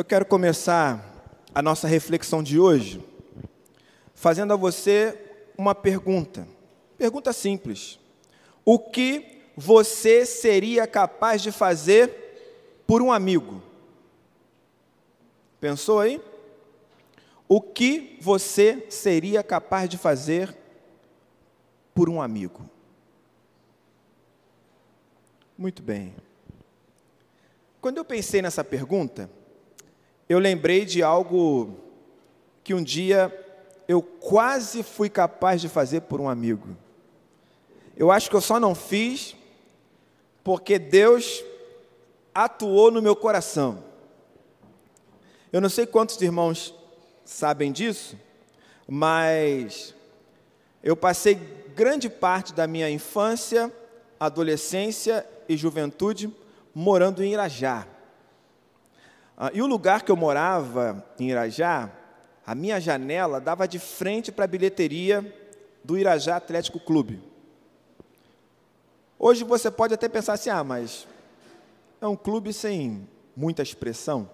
Eu quero começar a nossa reflexão de hoje fazendo a você uma pergunta. Pergunta simples. O que você seria capaz de fazer por um amigo? Pensou aí? O que você seria capaz de fazer por um amigo? Muito bem. Quando eu pensei nessa pergunta, eu lembrei de algo que um dia eu quase fui capaz de fazer por um amigo. Eu acho que eu só não fiz porque Deus atuou no meu coração. Eu não sei quantos irmãos sabem disso, mas eu passei grande parte da minha infância, adolescência e juventude morando em Irajá. Ah, e o lugar que eu morava, em Irajá, a minha janela dava de frente para a bilheteria do Irajá Atlético Clube. Hoje você pode até pensar assim: ah, mas é um clube sem muita expressão.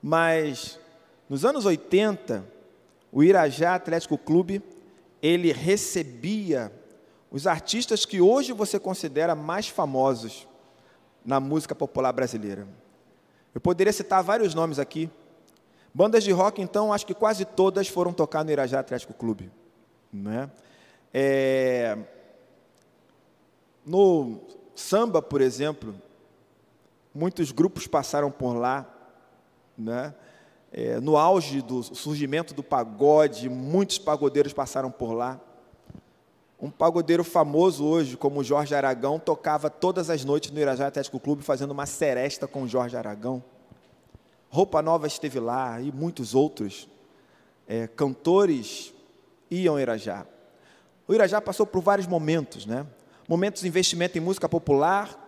Mas nos anos 80, o Irajá Atlético Clube, ele recebia os artistas que hoje você considera mais famosos na música popular brasileira. Eu poderia citar vários nomes aqui. Bandas de rock, então, acho que quase todas foram tocar no Irajá Atlético Clube. Né? É... No samba, por exemplo, muitos grupos passaram por lá. Né? É, no auge do surgimento do pagode, muitos pagodeiros passaram por lá. Um pagodeiro famoso hoje, como Jorge Aragão, tocava todas as noites no Irajá Atlético Clube fazendo uma seresta com Jorge Aragão. Roupa Nova esteve lá e muitos outros é, cantores iam ao Irajá. O Irajá passou por vários momentos, né? Momentos de investimento em música popular,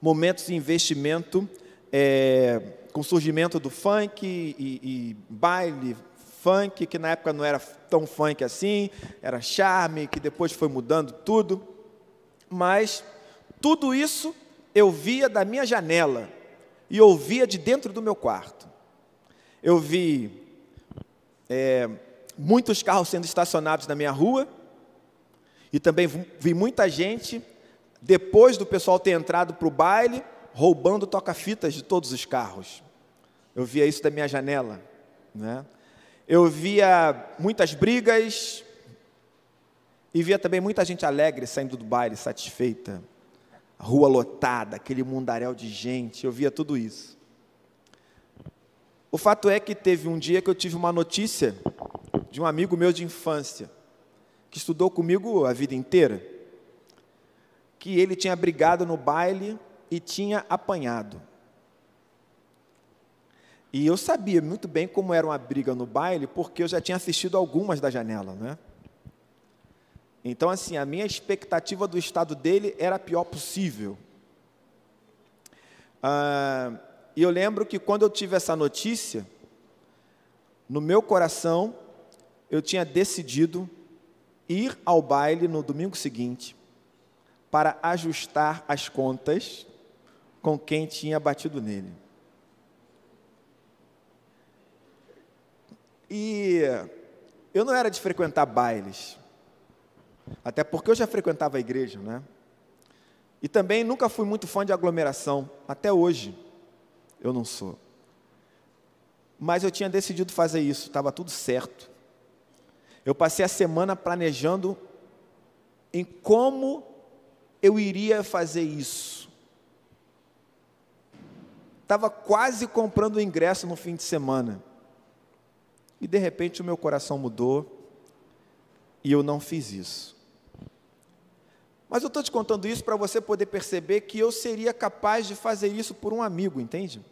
momentos de investimento é, com surgimento do funk e, e baile, funk, que na época não era tão funk assim, era charme, que depois foi mudando tudo. Mas tudo isso eu via da minha janela e ouvia de dentro do meu quarto. Eu vi é, muitos carros sendo estacionados na minha rua e também vi muita gente, depois do pessoal ter entrado para o baile, roubando toca-fitas de todos os carros. Eu via isso da minha janela. Né? Eu via muitas brigas e via também muita gente alegre saindo do baile, satisfeita. A rua lotada, aquele mundaréu de gente, eu via tudo isso. O fato é que teve um dia que eu tive uma notícia de um amigo meu de infância, que estudou comigo a vida inteira, que ele tinha brigado no baile e tinha apanhado. E eu sabia muito bem como era uma briga no baile, porque eu já tinha assistido algumas da janela, né? Então, assim, a minha expectativa do estado dele era a pior possível. Ah, e eu lembro que quando eu tive essa notícia, no meu coração, eu tinha decidido ir ao baile no domingo seguinte para ajustar as contas com quem tinha batido nele. E eu não era de frequentar bailes, até porque eu já frequentava a igreja, né? E também nunca fui muito fã de aglomeração, até hoje eu não sou. Mas eu tinha decidido fazer isso, estava tudo certo. Eu passei a semana planejando em como eu iria fazer isso. Estava quase comprando o ingresso no fim de semana. E de repente o meu coração mudou e eu não fiz isso. Mas eu estou te contando isso para você poder perceber que eu seria capaz de fazer isso por um amigo, entende?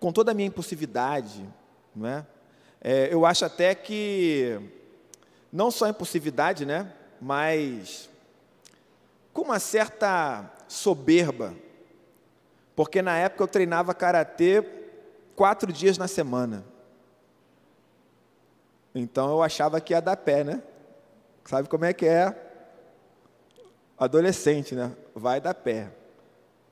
Com toda a minha impulsividade, não é? é eu acho até que, não só impulsividade, né? Mas com uma certa soberba, porque na época eu treinava karatê quatro dias na semana. Então eu achava que ia dar pé, né? Sabe como é que é? Adolescente, né? Vai dar pé.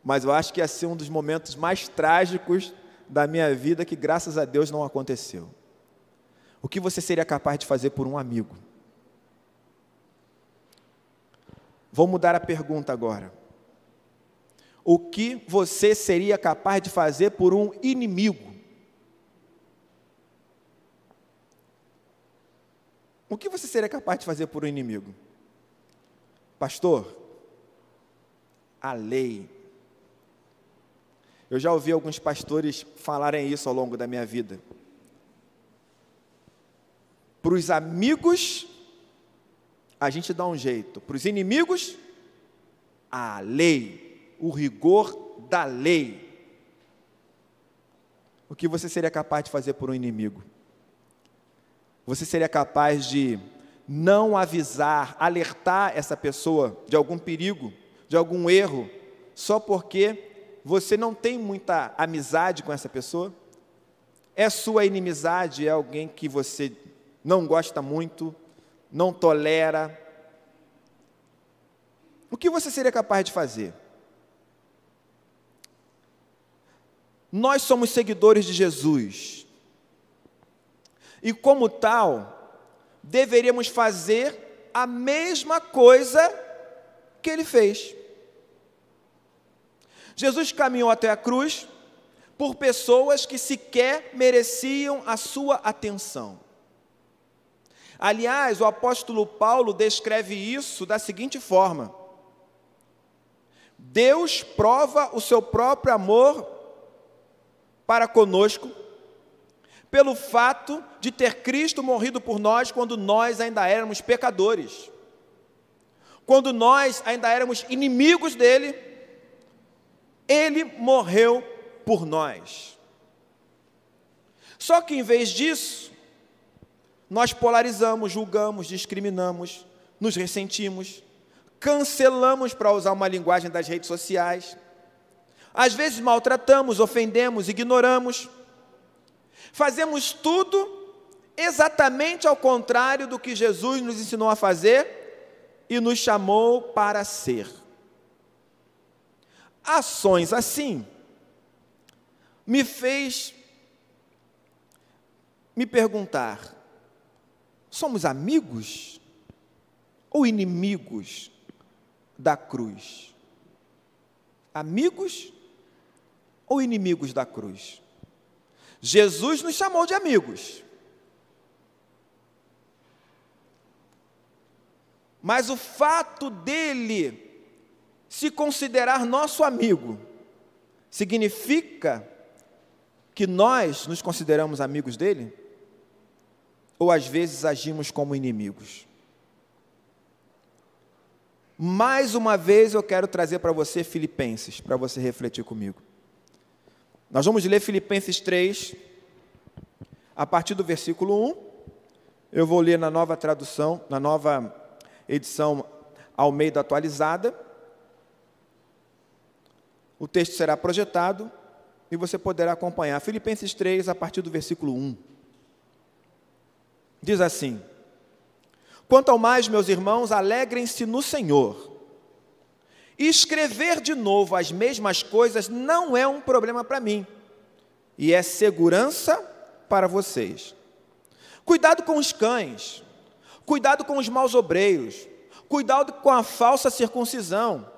mas eu acho que ia ser um dos momentos mais trágicos da minha vida que, graças a Deus, não aconteceu. O que você seria capaz de fazer por um amigo? Vou mudar a pergunta agora. O que você seria capaz de fazer por um inimigo? O que você seria capaz de fazer por um inimigo? Pastor, a lei. Eu já ouvi alguns pastores falarem isso ao longo da minha vida. Para os amigos, a gente dá um jeito. Para os inimigos, a lei, o rigor da lei. O que você seria capaz de fazer por um inimigo? Você seria capaz de não avisar, alertar essa pessoa de algum perigo, de algum erro, só porque você não tem muita amizade com essa pessoa? É sua inimizade, é alguém que você não gosta muito, não tolera. O que você seria capaz de fazer? Nós somos seguidores de Jesus. E como tal, deveríamos fazer a mesma coisa que ele fez. Jesus caminhou até a cruz por pessoas que sequer mereciam a sua atenção. Aliás, o apóstolo Paulo descreve isso da seguinte forma: Deus prova o seu próprio amor para conosco, pelo fato de ter Cristo morrido por nós quando nós ainda éramos pecadores, quando nós ainda éramos inimigos dele, ele morreu por nós. Só que em vez disso, nós polarizamos, julgamos, discriminamos, nos ressentimos, cancelamos, para usar uma linguagem das redes sociais. Às vezes maltratamos, ofendemos, ignoramos. Fazemos tudo exatamente ao contrário do que Jesus nos ensinou a fazer e nos chamou para ser. Ações assim me fez me perguntar: Somos amigos ou inimigos da cruz? Amigos ou inimigos da cruz? Jesus nos chamou de amigos. Mas o fato dele se considerar nosso amigo significa que nós nos consideramos amigos dele? ou às vezes agimos como inimigos. Mais uma vez eu quero trazer para você Filipenses, para você refletir comigo. Nós vamos ler Filipenses 3, a partir do versículo 1. Eu vou ler na nova tradução, na nova edição Almeida atualizada. O texto será projetado e você poderá acompanhar. Filipenses 3, a partir do versículo 1 diz assim: Quanto ao mais, meus irmãos, alegrem-se no Senhor. Escrever de novo as mesmas coisas não é um problema para mim, e é segurança para vocês. Cuidado com os cães, cuidado com os maus obreiros, cuidado com a falsa circuncisão,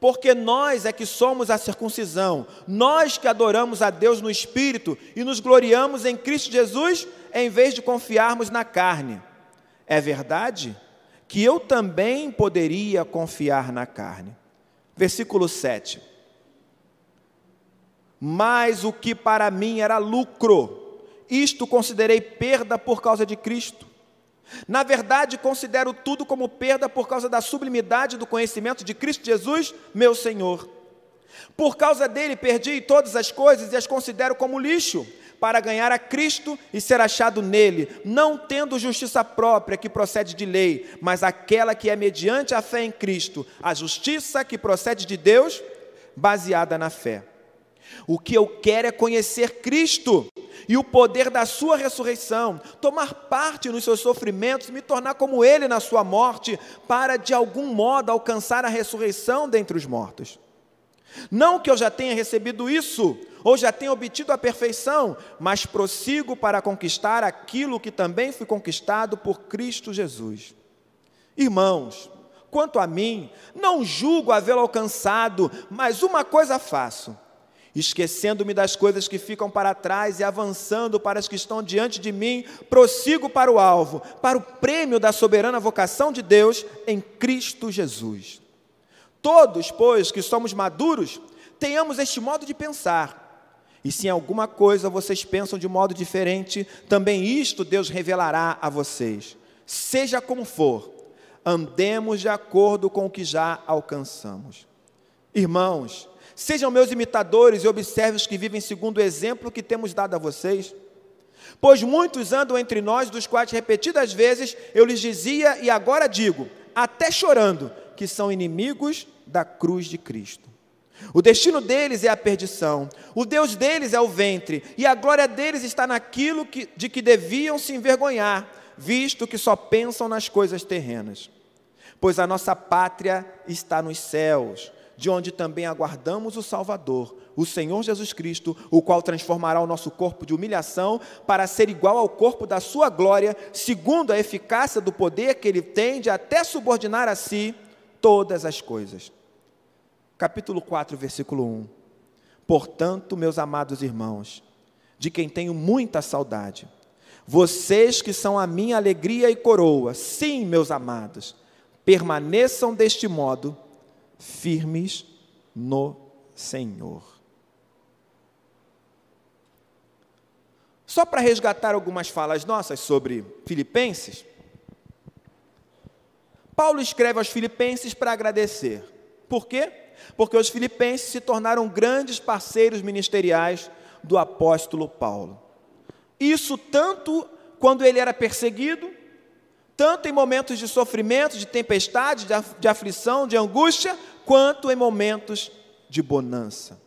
porque nós é que somos a circuncisão, nós que adoramos a Deus no Espírito e nos gloriamos em Cristo Jesus em vez de confiarmos na carne. É verdade que eu também poderia confiar na carne. Versículo 7. Mas o que para mim era lucro, isto considerei perda por causa de Cristo. Na verdade, considero tudo como perda por causa da sublimidade do conhecimento de Cristo Jesus, meu Senhor. Por causa dele, perdi todas as coisas e as considero como lixo para ganhar a Cristo e ser achado nele, não tendo justiça própria que procede de lei, mas aquela que é mediante a fé em Cristo, a justiça que procede de Deus, baseada na fé. O que eu quero é conhecer Cristo e o poder da Sua ressurreição, tomar parte nos seus sofrimentos, me tornar como Ele na Sua morte, para de algum modo alcançar a ressurreição dentre os mortos. Não que eu já tenha recebido isso, ou já tenha obtido a perfeição, mas prossigo para conquistar aquilo que também fui conquistado por Cristo Jesus. Irmãos, quanto a mim, não julgo havê-lo alcançado, mas uma coisa faço Esquecendo-me das coisas que ficam para trás e avançando para as que estão diante de mim, prossigo para o alvo, para o prêmio da soberana vocação de Deus em Cristo Jesus. Todos, pois, que somos maduros, tenhamos este modo de pensar. E se em alguma coisa vocês pensam de modo diferente, também isto Deus revelará a vocês. Seja como for, andemos de acordo com o que já alcançamos. Irmãos, Sejam meus imitadores e observem os que vivem segundo o exemplo que temos dado a vocês. Pois muitos andam entre nós, dos quais repetidas vezes eu lhes dizia e agora digo, até chorando, que são inimigos da cruz de Cristo. O destino deles é a perdição, o Deus deles é o ventre, e a glória deles está naquilo que, de que deviam se envergonhar, visto que só pensam nas coisas terrenas. Pois a nossa pátria está nos céus de onde também aguardamos o Salvador, o Senhor Jesus Cristo, o qual transformará o nosso corpo de humilhação para ser igual ao corpo da sua glória, segundo a eficácia do poder que ele tem de até subordinar a si todas as coisas. Capítulo 4, versículo 1. Portanto, meus amados irmãos, de quem tenho muita saudade, vocês que são a minha alegria e coroa, sim, meus amados, permaneçam deste modo firmes no Senhor. Só para resgatar algumas falas nossas sobre Filipenses, Paulo escreve aos Filipenses para agradecer. Por quê? Porque os Filipenses se tornaram grandes parceiros ministeriais do apóstolo Paulo. Isso tanto quando ele era perseguido, tanto em momentos de sofrimento, de tempestade, de aflição, de angústia, quanto em momentos de bonança.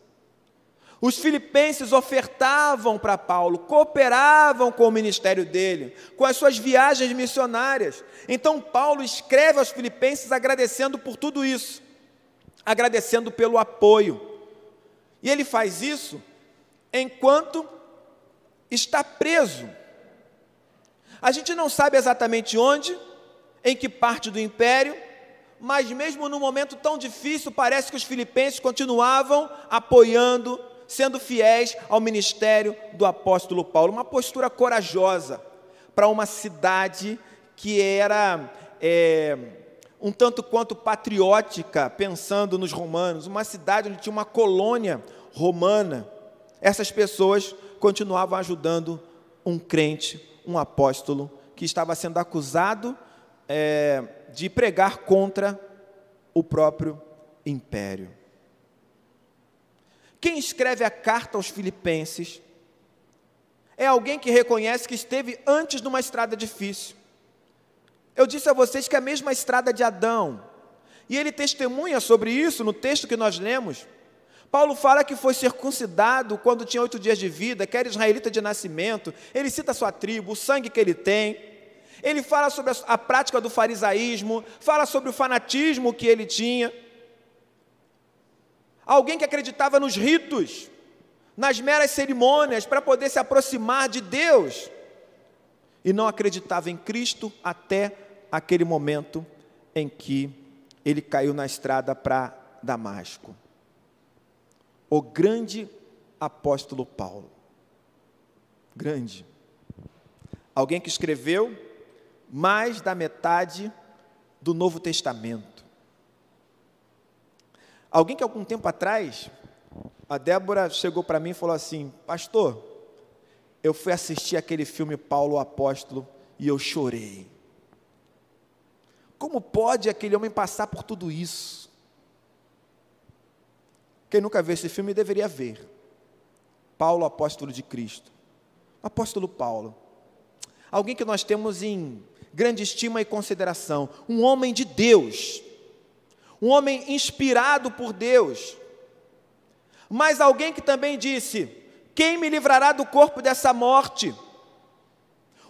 Os filipenses ofertavam para Paulo, cooperavam com o ministério dele, com as suas viagens missionárias. Então, Paulo escreve aos filipenses agradecendo por tudo isso, agradecendo pelo apoio. E ele faz isso enquanto está preso. A gente não sabe exatamente onde, em que parte do império, mas mesmo num momento tão difícil, parece que os filipenses continuavam apoiando, sendo fiéis ao ministério do apóstolo Paulo. Uma postura corajosa para uma cidade que era é, um tanto quanto patriótica, pensando nos romanos, uma cidade onde tinha uma colônia romana. Essas pessoas continuavam ajudando um crente, um apóstolo, que estava sendo acusado é, de pregar contra o próprio império. Quem escreve a carta aos Filipenses é alguém que reconhece que esteve antes de uma estrada difícil. Eu disse a vocês que é a mesma estrada de Adão, e ele testemunha sobre isso no texto que nós lemos. Paulo fala que foi circuncidado quando tinha oito dias de vida, que era israelita de nascimento, ele cita a sua tribo, o sangue que ele tem. Ele fala sobre a, a prática do farisaísmo, fala sobre o fanatismo que ele tinha. Alguém que acreditava nos ritos, nas meras cerimônias para poder se aproximar de Deus e não acreditava em Cristo até aquele momento em que ele caiu na estrada para Damasco. O grande apóstolo Paulo. Grande. Alguém que escreveu mais da metade do Novo Testamento. Alguém que algum tempo atrás, a Débora chegou para mim e falou assim: Pastor, eu fui assistir aquele filme Paulo o Apóstolo e eu chorei. Como pode aquele homem passar por tudo isso? Quem nunca viu esse filme deveria ver. Paulo, apóstolo de Cristo. Apóstolo Paulo. Alguém que nós temos em grande estima e consideração. Um homem de Deus, um homem inspirado por Deus, mas alguém que também disse: Quem me livrará do corpo dessa morte?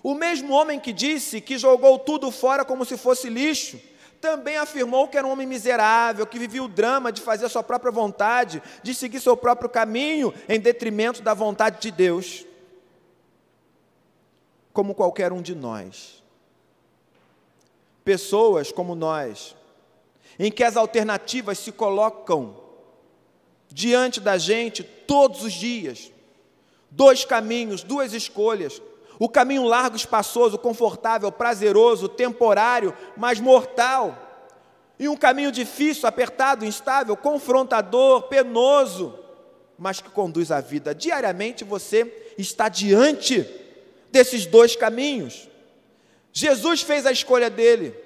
O mesmo homem que disse que jogou tudo fora como se fosse lixo, também afirmou que era um homem miserável, que vivia o drama de fazer a sua própria vontade, de seguir seu próprio caminho, em detrimento da vontade de Deus. Como qualquer um de nós. Pessoas como nós, em que as alternativas se colocam diante da gente todos os dias. Dois caminhos, duas escolhas. O caminho largo, espaçoso, confortável, prazeroso, temporário, mas mortal. E um caminho difícil, apertado, instável, confrontador, penoso, mas que conduz à vida. Diariamente você está diante desses dois caminhos. Jesus fez a escolha dele.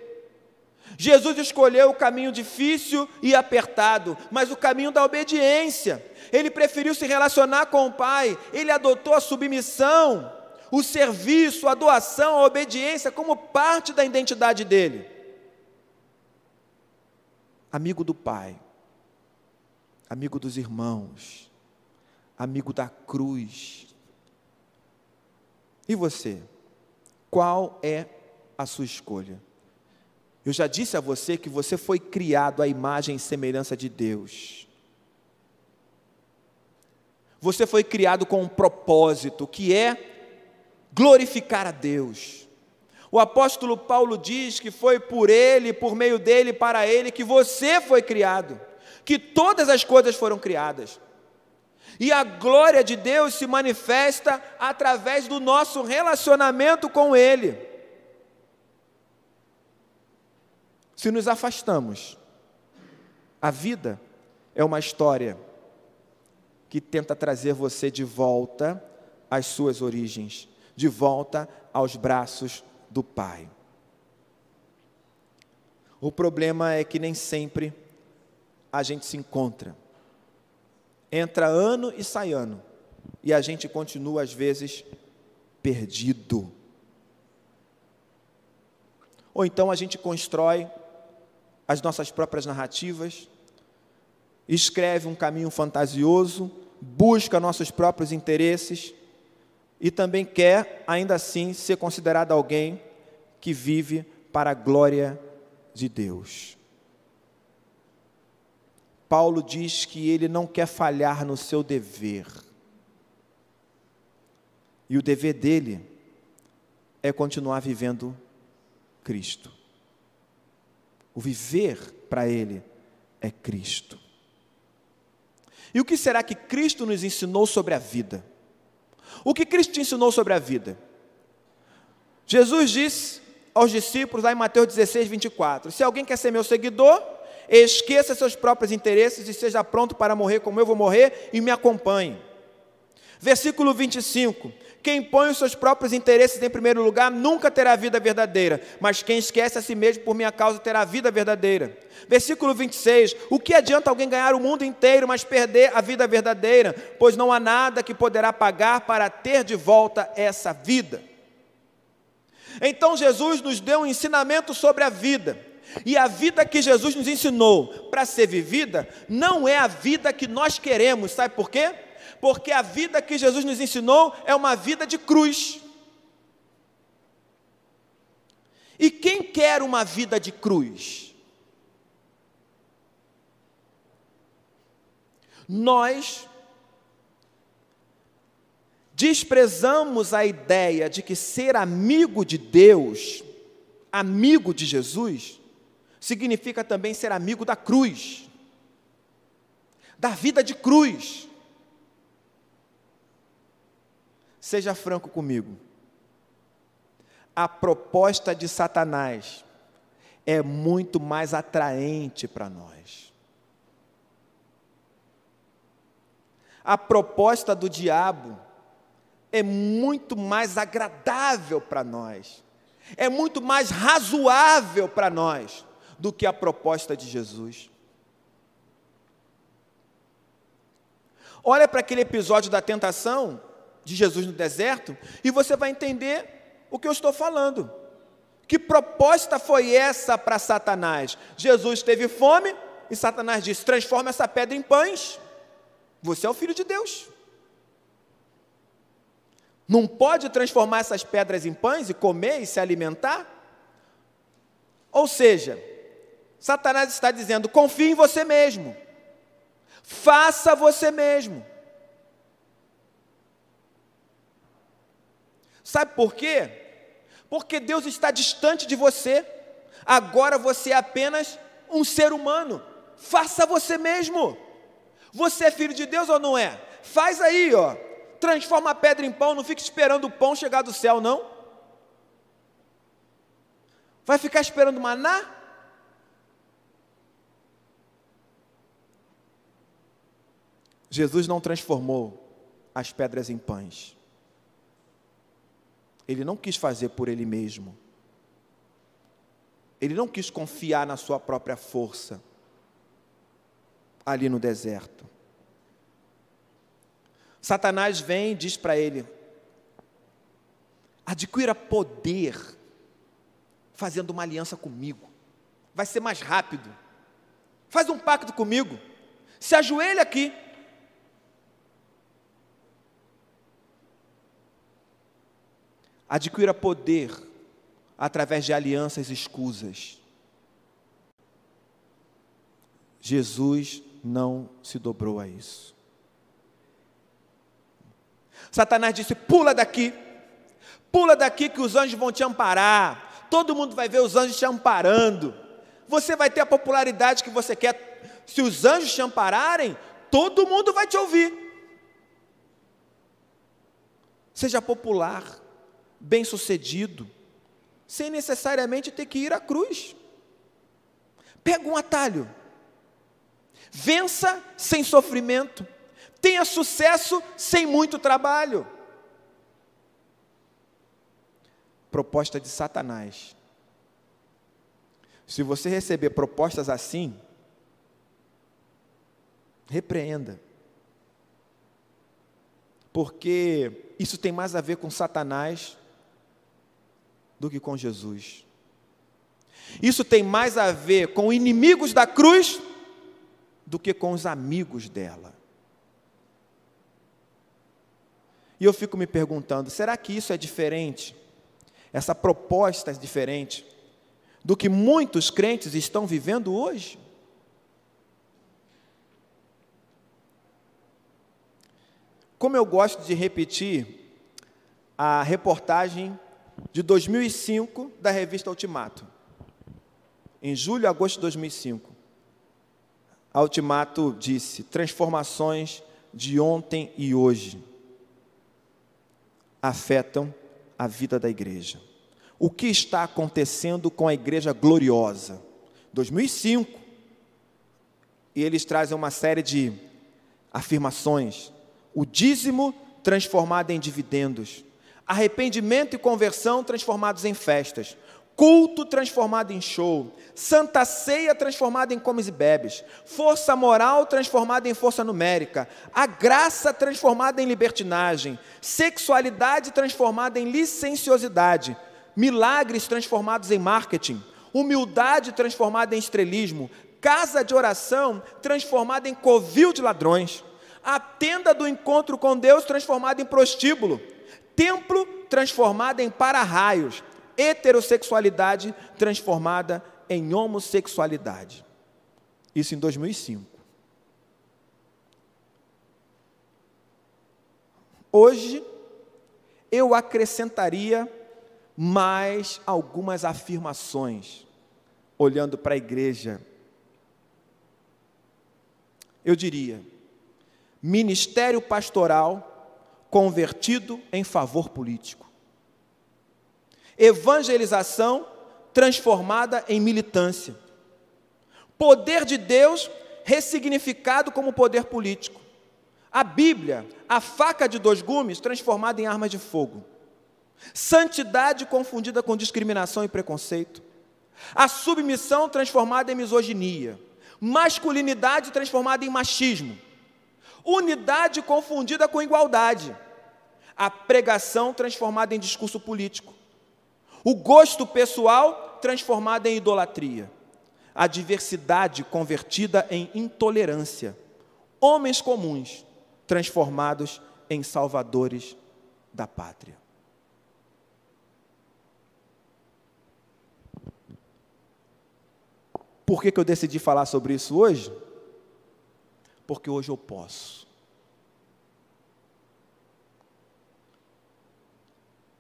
Jesus escolheu o caminho difícil e apertado, mas o caminho da obediência. Ele preferiu se relacionar com o Pai, ele adotou a submissão, o serviço, a doação, a obediência como parte da identidade dele. Amigo do Pai, amigo dos irmãos, amigo da cruz. E você? Qual é a sua escolha? Eu já disse a você que você foi criado à imagem e semelhança de Deus. Você foi criado com um propósito, que é glorificar a Deus. O apóstolo Paulo diz que foi por ele, por meio dele, para ele, que você foi criado, que todas as coisas foram criadas. E a glória de Deus se manifesta através do nosso relacionamento com Ele. Se nos afastamos, a vida é uma história que tenta trazer você de volta às suas origens, de volta aos braços do Pai. O problema é que nem sempre a gente se encontra. Entra ano e sai ano, e a gente continua, às vezes, perdido. Ou então a gente constrói as nossas próprias narrativas, escreve um caminho fantasioso, busca nossos próprios interesses e também quer, ainda assim, ser considerado alguém que vive para a glória de Deus. Paulo diz que ele não quer falhar no seu dever. E o dever dele é continuar vivendo Cristo. O viver para Ele é Cristo. E o que será que Cristo nos ensinou sobre a vida? O que Cristo te ensinou sobre a vida? Jesus disse aos discípulos, lá em Mateus 16, 24: Se alguém quer ser meu seguidor, esqueça seus próprios interesses e seja pronto para morrer como eu vou morrer e me acompanhe. Versículo 25: quem põe os seus próprios interesses em primeiro lugar nunca terá vida verdadeira, mas quem esquece a si mesmo por minha causa terá vida verdadeira. Versículo 26: O que adianta alguém ganhar o mundo inteiro, mas perder a vida verdadeira? Pois não há nada que poderá pagar para ter de volta essa vida. Então Jesus nos deu um ensinamento sobre a vida. E a vida que Jesus nos ensinou para ser vivida não é a vida que nós queremos, sabe por quê? Porque a vida que Jesus nos ensinou é uma vida de cruz. E quem quer uma vida de cruz? Nós desprezamos a ideia de que ser amigo de Deus, amigo de Jesus, significa também ser amigo da cruz, da vida de cruz. Seja franco comigo. A proposta de Satanás é muito mais atraente para nós. A proposta do diabo é muito mais agradável para nós, é muito mais razoável para nós do que a proposta de Jesus. Olha para aquele episódio da tentação de Jesus no deserto e você vai entender o que eu estou falando. Que proposta foi essa para Satanás? Jesus teve fome e Satanás disse: transforma essa pedra em pães. Você é o filho de Deus. Não pode transformar essas pedras em pães e comer e se alimentar? Ou seja, Satanás está dizendo: confie em você mesmo, faça você mesmo. Sabe por quê? Porque Deus está distante de você, agora você é apenas um ser humano, faça você mesmo. Você é filho de Deus ou não é? Faz aí, ó. Transforma a pedra em pão, não fique esperando o pão chegar do céu, não. Vai ficar esperando maná? Jesus não transformou as pedras em pães. Ele não quis fazer por ele mesmo. Ele não quis confiar na sua própria força ali no deserto. Satanás vem e diz para ele: adquira poder fazendo uma aliança comigo, vai ser mais rápido. Faz um pacto comigo, se ajoelha aqui. Adquira poder através de alianças escusas. Jesus não se dobrou a isso. Satanás disse: pula daqui, pula daqui que os anjos vão te amparar. Todo mundo vai ver os anjos te amparando. Você vai ter a popularidade que você quer. Se os anjos te ampararem, todo mundo vai te ouvir. Seja popular, bem-sucedido, sem necessariamente ter que ir à cruz. Pega um atalho Vença sem sofrimento. Tenha sucesso sem muito trabalho. Proposta de Satanás. Se você receber propostas assim, repreenda. Porque isso tem mais a ver com Satanás do que com Jesus. Isso tem mais a ver com inimigos da cruz do que com os amigos dela. E eu fico me perguntando: será que isso é diferente? Essa proposta é diferente do que muitos crentes estão vivendo hoje? Como eu gosto de repetir a reportagem de 2005 da revista Ultimato, em julho e agosto de 2005. A Ultimato disse: transformações de ontem e hoje afetam a vida da igreja. O que está acontecendo com a igreja gloriosa? 2005. E eles trazem uma série de afirmações. O dízimo transformado em dividendos. Arrependimento e conversão transformados em festas culto transformado em show, santa ceia transformada em comes e bebes, força moral transformada em força numérica, a graça transformada em libertinagem, sexualidade transformada em licenciosidade, milagres transformados em marketing, humildade transformada em estrelismo, casa de oração transformada em covil de ladrões, a tenda do encontro com Deus transformada em prostíbulo, templo transformado em para-raios, heterossexualidade transformada em homossexualidade. Isso em 2005. Hoje, eu acrescentaria mais algumas afirmações, olhando para a igreja. Eu diria: ministério pastoral convertido em favor político evangelização transformada em militância. Poder de Deus ressignificado como poder político. A Bíblia, a faca de dois gumes transformada em arma de fogo. Santidade confundida com discriminação e preconceito. A submissão transformada em misoginia. Masculinidade transformada em machismo. Unidade confundida com igualdade. A pregação transformada em discurso político. O gosto pessoal transformado em idolatria. A diversidade convertida em intolerância. Homens comuns transformados em salvadores da pátria. por que, que eu decidi falar sobre isso hoje? Porque hoje eu posso.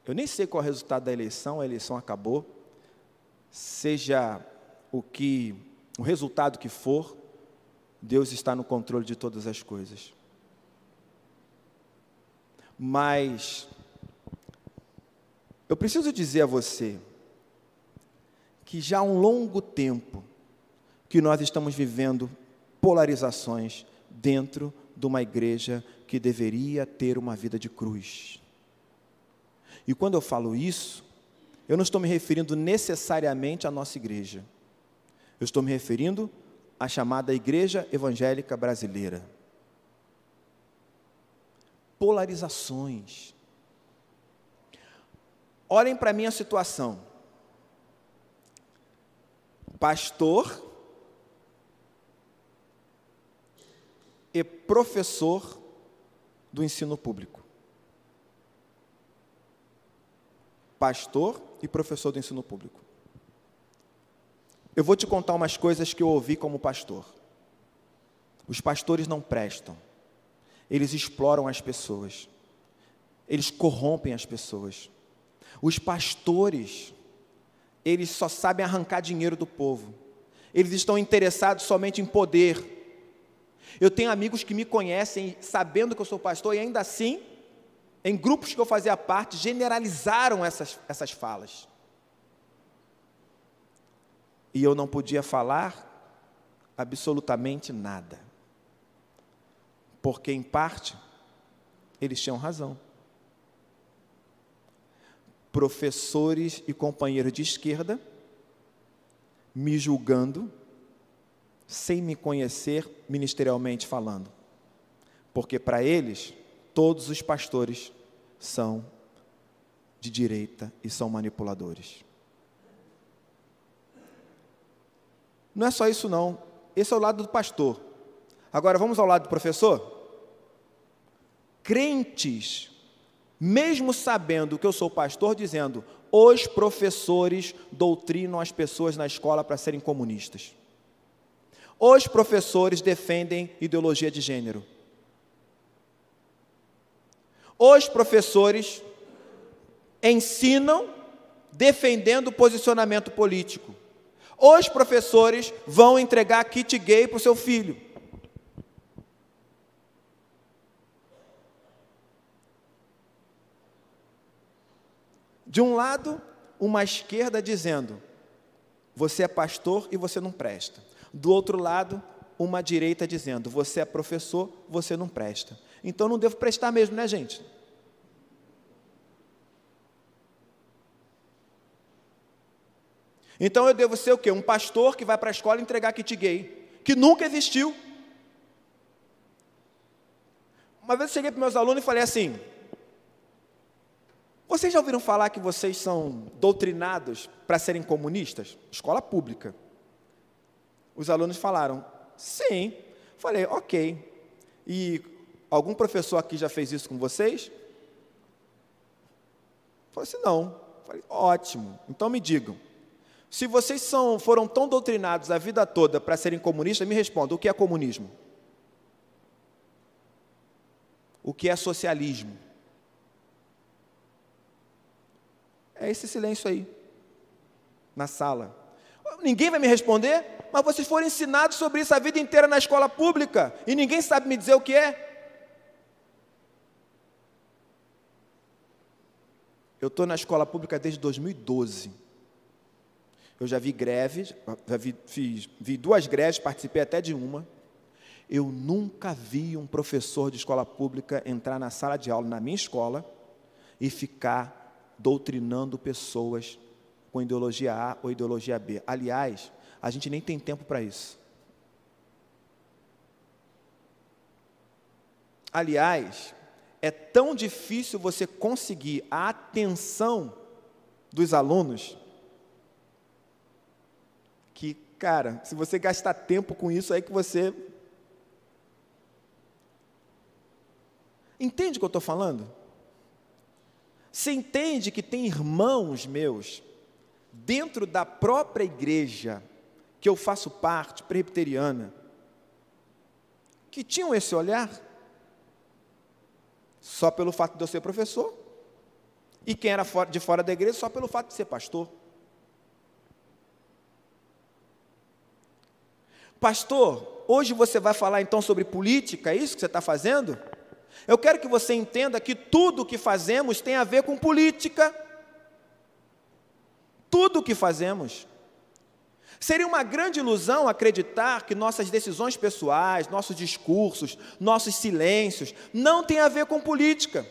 Eu nem sei qual é o resultado da eleição, a eleição acabou. Seja o que o resultado que for, Deus está no controle de todas as coisas. Mas eu preciso dizer a você que já há um longo tempo que nós estamos vivendo polarizações dentro de uma igreja que deveria ter uma vida de cruz. E quando eu falo isso, eu não estou me referindo necessariamente à nossa igreja. Eu estou me referindo à chamada Igreja Evangélica Brasileira. Polarizações. Olhem para a minha situação. Pastor e professor do ensino público. Pastor e professor do ensino público. Eu vou te contar umas coisas que eu ouvi como pastor. Os pastores não prestam. Eles exploram as pessoas. Eles corrompem as pessoas. Os pastores, eles só sabem arrancar dinheiro do povo. Eles estão interessados somente em poder. Eu tenho amigos que me conhecem sabendo que eu sou pastor e ainda assim, em grupos que eu fazia parte, generalizaram essas, essas falas e eu não podia falar absolutamente nada. Porque, em parte, eles tinham razão. Professores e companheiros de esquerda me julgando, sem me conhecer ministerialmente falando. Porque, para eles, todos os pastores são de direita e são manipuladores. Não é só isso não. Esse é o lado do pastor. Agora vamos ao lado do professor? Crentes, mesmo sabendo que eu sou pastor, dizendo: os professores doutrinam as pessoas na escola para serem comunistas. Os professores defendem ideologia de gênero. Os professores ensinam defendendo posicionamento político. Os professores vão entregar kit gay para o seu filho. De um lado, uma esquerda dizendo: você é pastor e você não presta. Do outro lado, uma direita dizendo: você é professor, você não presta. Então não devo prestar mesmo, né, gente? Então eu devo ser o quê? Um pastor que vai para a escola entregar kit gay, que nunca existiu. Uma vez eu cheguei para meus alunos e falei assim: Vocês já ouviram falar que vocês são doutrinados para serem comunistas? Escola pública. Os alunos falaram: Sim. Falei: Ok. E algum professor aqui já fez isso com vocês? Falei assim: Não. Falei: Ótimo. Então me digam. Se vocês são, foram tão doutrinados a vida toda para serem comunistas, me respondam: o que é comunismo? O que é socialismo? É esse silêncio aí, na sala. Ninguém vai me responder, mas vocês foram ensinados sobre isso a vida inteira na escola pública e ninguém sabe me dizer o que é. Eu estou na escola pública desde 2012. Eu já vi greves, já vi, fiz, vi duas greves, participei até de uma. Eu nunca vi um professor de escola pública entrar na sala de aula na minha escola e ficar doutrinando pessoas com ideologia A ou ideologia B. Aliás, a gente nem tem tempo para isso. Aliás, é tão difícil você conseguir a atenção dos alunos que, cara, se você gastar tempo com isso, aí que você. Entende o que eu estou falando? Você entende que tem irmãos meus, dentro da própria igreja, que eu faço parte, presbiteriana, que tinham esse olhar, só pelo fato de eu ser professor, e quem era de fora da igreja só pelo fato de ser pastor. Pastor, hoje você vai falar então sobre política, é isso que você está fazendo? Eu quero que você entenda que tudo o que fazemos tem a ver com política. Tudo o que fazemos. Seria uma grande ilusão acreditar que nossas decisões pessoais, nossos discursos, nossos silêncios não têm a ver com política.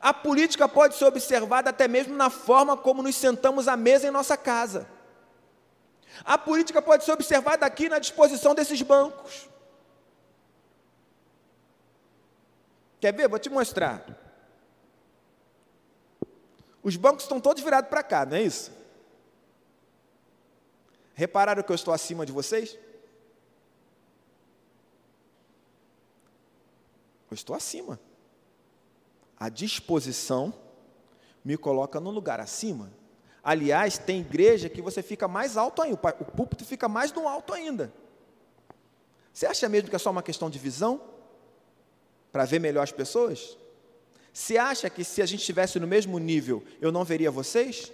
A política pode ser observada até mesmo na forma como nos sentamos à mesa em nossa casa. A política pode ser observada aqui na disposição desses bancos. Quer ver? Vou te mostrar. Os bancos estão todos virados para cá, não é isso? Repararam que eu estou acima de vocês? Eu estou acima. A disposição me coloca no lugar acima. Aliás, tem igreja que você fica mais alto ainda, o púlpito fica mais no alto ainda. Você acha mesmo que é só uma questão de visão? Para ver melhor as pessoas? Você acha que se a gente estivesse no mesmo nível, eu não veria vocês?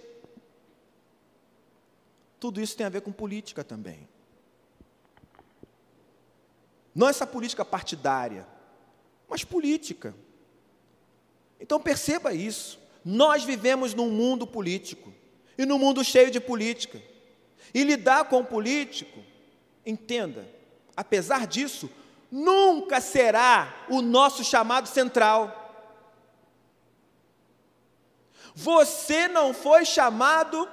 Tudo isso tem a ver com política também. Não essa política partidária, mas política. Então perceba isso. Nós vivemos num mundo político e num mundo cheio de política. E lidar com o político, entenda, apesar disso, nunca será o nosso chamado central. Você não foi chamado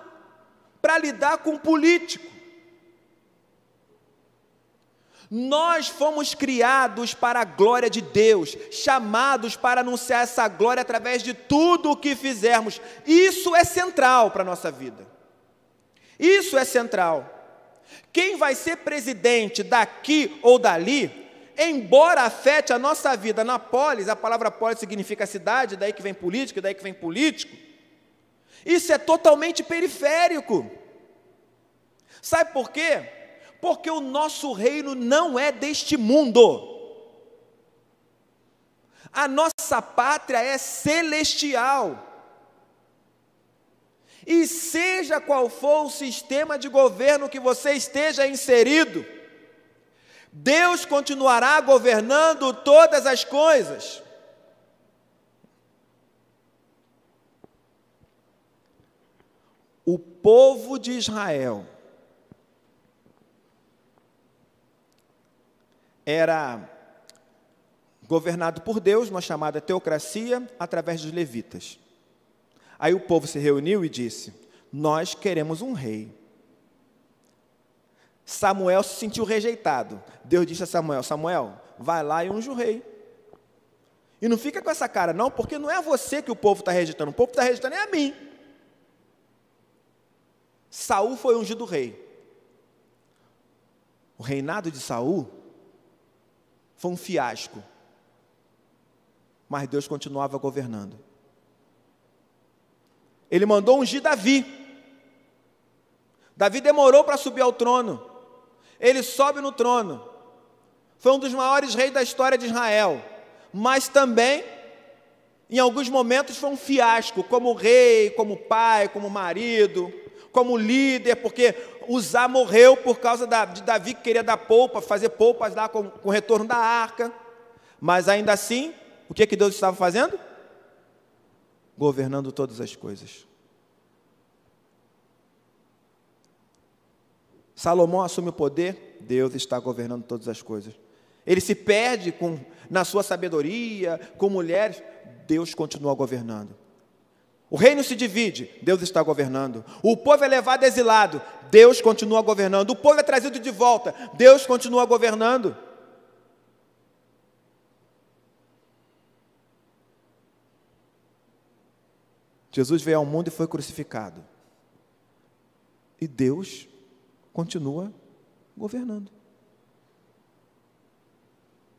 para lidar com político. Nós fomos criados para a glória de Deus, chamados para anunciar essa glória através de tudo o que fizermos. Isso é central para a nossa vida. Isso é central. Quem vai ser presidente daqui ou dali, embora afete a nossa vida na polis, a palavra polis significa cidade, daí que vem política, daí que vem político. Isso é totalmente periférico. Sabe por quê? Porque o nosso reino não é deste mundo. A nossa pátria é celestial. E seja qual for o sistema de governo que você esteja inserido, Deus continuará governando todas as coisas. O povo de Israel era governado por Deus, uma chamada teocracia, através dos levitas. Aí o povo se reuniu e disse: Nós queremos um rei. Samuel se sentiu rejeitado. Deus disse a Samuel: Samuel, vai lá e unge o rei. E não fica com essa cara, não, porque não é você que o povo está rejeitando, o povo está rejeitando é a mim. Saul foi ungido rei. O reinado de Saul foi um fiasco. Mas Deus continuava governando. Ele mandou ungir Davi. Davi demorou para subir ao trono. Ele sobe no trono. Foi um dos maiores reis da história de Israel. Mas também, em alguns momentos, foi um fiasco, como rei, como pai, como marido, como líder, porque Uzá morreu por causa de Davi que queria dar polpa, fazer polpas lá com, com o retorno da arca. Mas ainda assim, o que, que Deus estava fazendo? Governando todas as coisas. Salomão assume o poder, Deus está governando todas as coisas. Ele se perde com, na sua sabedoria, com mulheres, Deus continua governando. O reino se divide, Deus está governando. O povo é levado exilado, Deus continua governando. O povo é trazido de volta, Deus continua governando. Jesus veio ao mundo e foi crucificado. E Deus continua governando.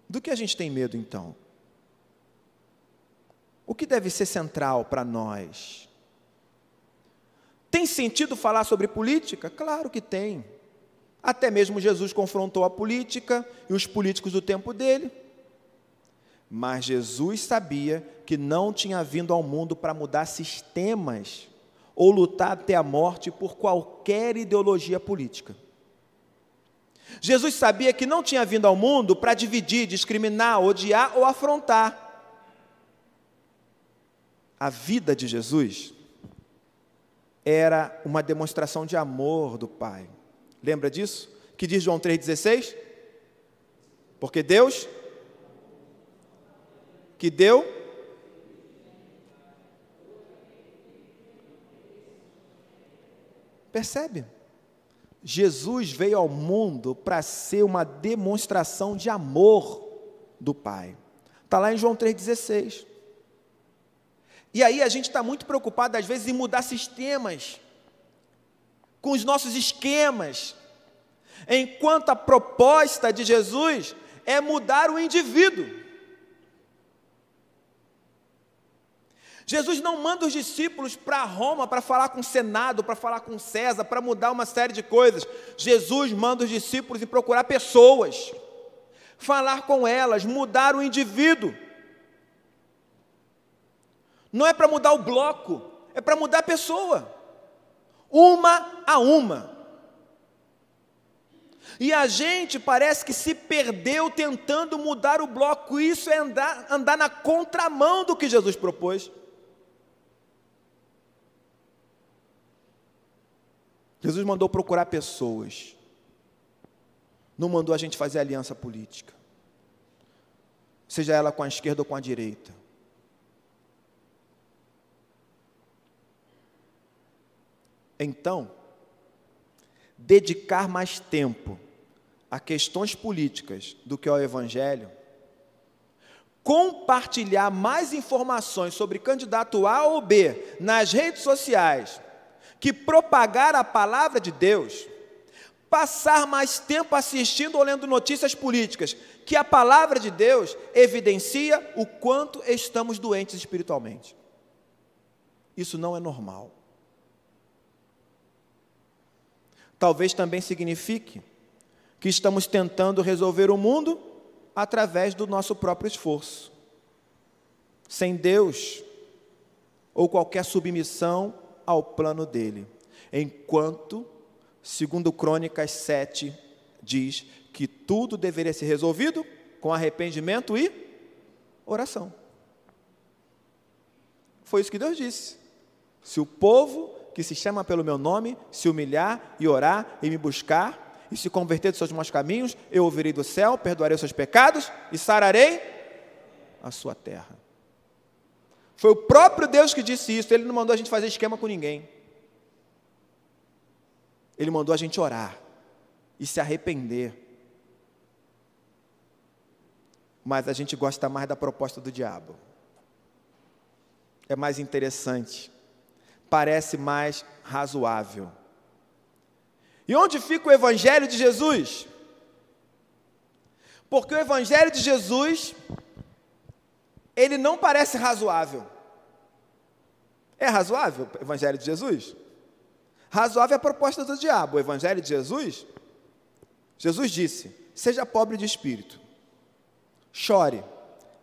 Do que a gente tem medo então? O que deve ser central para nós? Tem sentido falar sobre política? Claro que tem. Até mesmo Jesus confrontou a política e os políticos do tempo dele. Mas Jesus sabia que não tinha vindo ao mundo para mudar sistemas ou lutar até a morte por qualquer ideologia política. Jesus sabia que não tinha vindo ao mundo para dividir, discriminar, odiar ou afrontar. A vida de Jesus era uma demonstração de amor do Pai. Lembra disso? Que diz João 3,16? Porque Deus que deu Percebe? Jesus veio ao mundo para ser uma demonstração de amor do Pai. Está lá em João 3,16. E aí a gente está muito preocupado, às vezes, em mudar sistemas, com os nossos esquemas, enquanto a proposta de Jesus é mudar o indivíduo. Jesus não manda os discípulos para Roma para falar com o Senado, para falar com César, para mudar uma série de coisas. Jesus manda os discípulos ir procurar pessoas, falar com elas, mudar o indivíduo. Não é para mudar o bloco, é para mudar a pessoa, uma a uma. E a gente parece que se perdeu tentando mudar o bloco, isso é andar, andar na contramão do que Jesus propôs. Jesus mandou procurar pessoas, não mandou a gente fazer aliança política, seja ela com a esquerda ou com a direita. Então, dedicar mais tempo a questões políticas do que ao Evangelho, compartilhar mais informações sobre candidato A ou B nas redes sociais, que propagar a palavra de Deus, passar mais tempo assistindo ou lendo notícias políticas, que a palavra de Deus evidencia o quanto estamos doentes espiritualmente. Isso não é normal. Talvez também signifique que estamos tentando resolver o mundo através do nosso próprio esforço. Sem Deus ou qualquer submissão ao plano dele. Enquanto, segundo Crônicas 7, diz que tudo deveria ser resolvido com arrependimento e oração. Foi isso que Deus disse. Se o povo que se chama pelo meu nome se humilhar e orar e me buscar e se converter dos seus maus caminhos, eu ouvirei do céu, perdoarei os seus pecados e sararei a sua terra. Foi o próprio Deus que disse isso, ele não mandou a gente fazer esquema com ninguém. Ele mandou a gente orar e se arrepender. Mas a gente gosta mais da proposta do diabo. É mais interessante, parece mais razoável. E onde fica o Evangelho de Jesus? Porque o Evangelho de Jesus ele não parece razoável. É razoável o Evangelho de Jesus? Razoável é a proposta do diabo. O Evangelho de Jesus, Jesus disse: seja pobre de espírito, chore,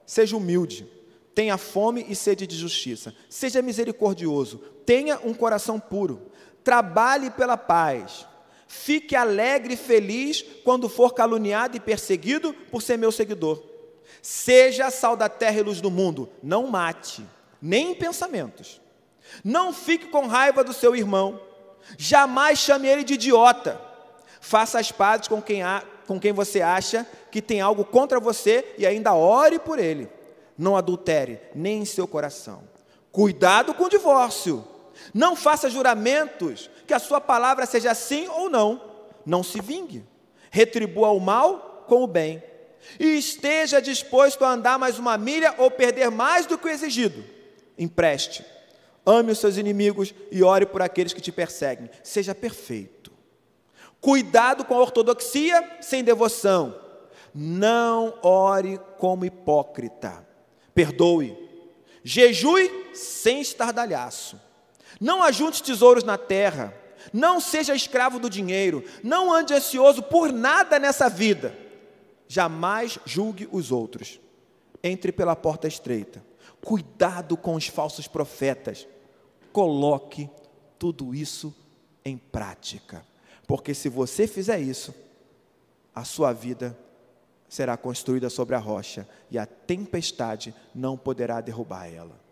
seja humilde, tenha fome e sede de justiça, seja misericordioso, tenha um coração puro, trabalhe pela paz, fique alegre e feliz quando for caluniado e perseguido por ser meu seguidor. Seja sal da terra e luz do mundo, não mate, nem em pensamentos. Não fique com raiva do seu irmão, jamais chame ele de idiota. Faça as pazes com quem, há, com quem você acha que tem algo contra você e ainda ore por ele. Não adultere nem em seu coração. Cuidado com o divórcio. Não faça juramentos que a sua palavra seja sim ou não. Não se vingue. Retribua o mal com o bem e esteja disposto a andar mais uma milha ou perder mais do que o exigido, empreste. Ame os seus inimigos e ore por aqueles que te perseguem. Seja perfeito. Cuidado com a ortodoxia sem devoção. Não ore como hipócrita. Perdoe. Jejue sem estardalhaço. Não ajunte tesouros na terra. Não seja escravo do dinheiro, não ande ansioso por nada nessa vida. Jamais julgue os outros. Entre pela porta estreita. Cuidado com os falsos profetas. Coloque tudo isso em prática. Porque se você fizer isso, a sua vida será construída sobre a rocha e a tempestade não poderá derrubar ela.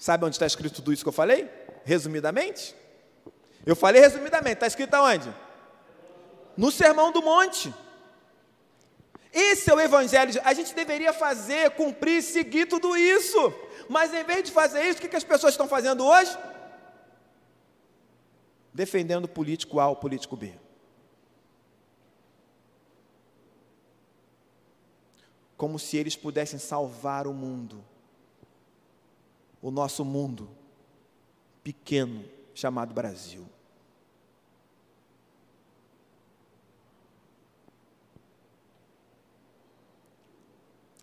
Sabe onde está escrito tudo isso que eu falei? Resumidamente? Eu falei resumidamente, está escrito aonde? No Sermão do Monte. Esse é o Evangelho. A gente deveria fazer, cumprir, seguir tudo isso. Mas em vez de fazer isso, o que as pessoas estão fazendo hoje? Defendendo político A ou político B. Como se eles pudessem salvar o mundo. O nosso mundo pequeno chamado Brasil.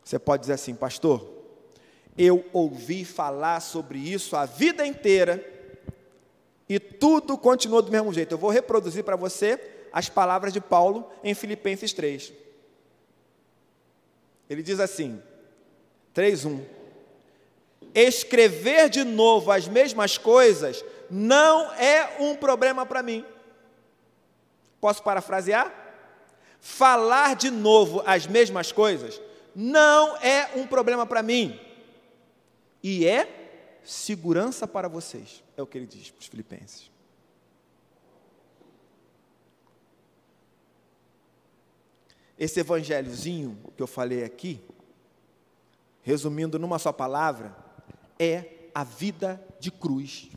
Você pode dizer assim, pastor, eu ouvi falar sobre isso a vida inteira e tudo continuou do mesmo jeito. Eu vou reproduzir para você as palavras de Paulo em Filipenses 3. Ele diz assim, 3:1. Escrever de novo as mesmas coisas não é um problema para mim. Posso parafrasear? Falar de novo as mesmas coisas não é um problema para mim. E é segurança para vocês. É o que ele diz para os filipenses. Esse evangelhozinho que eu falei aqui, resumindo numa só palavra, é a vida de cruz.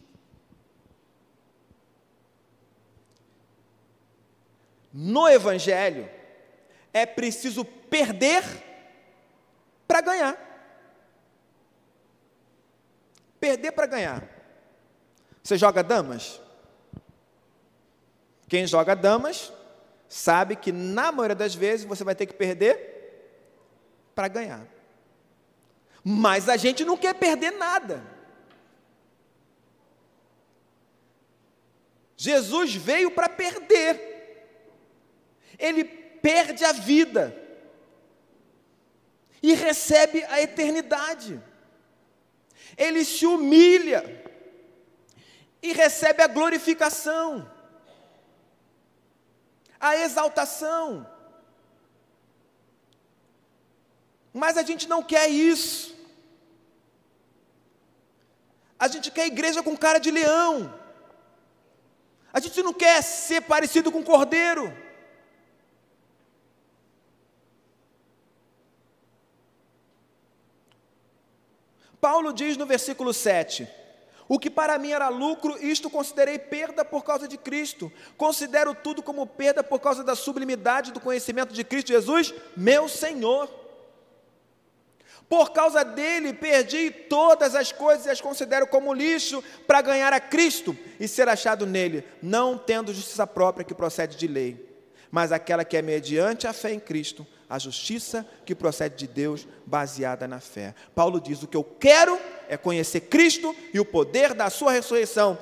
No Evangelho, é preciso perder para ganhar. Perder para ganhar. Você joga damas? Quem joga damas sabe que na maioria das vezes você vai ter que perder para ganhar. Mas a gente não quer perder nada. Jesus veio para perder. Ele perde a vida e recebe a eternidade. Ele se humilha e recebe a glorificação, a exaltação. Mas a gente não quer isso. A gente quer igreja com cara de leão. A gente não quer ser parecido com cordeiro. Paulo diz no versículo 7: O que para mim era lucro, isto considerei perda por causa de Cristo. Considero tudo como perda por causa da sublimidade do conhecimento de Cristo Jesus, meu Senhor. Por causa dele, perdi todas as coisas e as considero como lixo para ganhar a Cristo e ser achado nele, não tendo justiça própria que procede de lei, mas aquela que é mediante a fé em Cristo a justiça que procede de Deus, baseada na fé. Paulo diz: O que eu quero é conhecer Cristo e o poder da Sua ressurreição,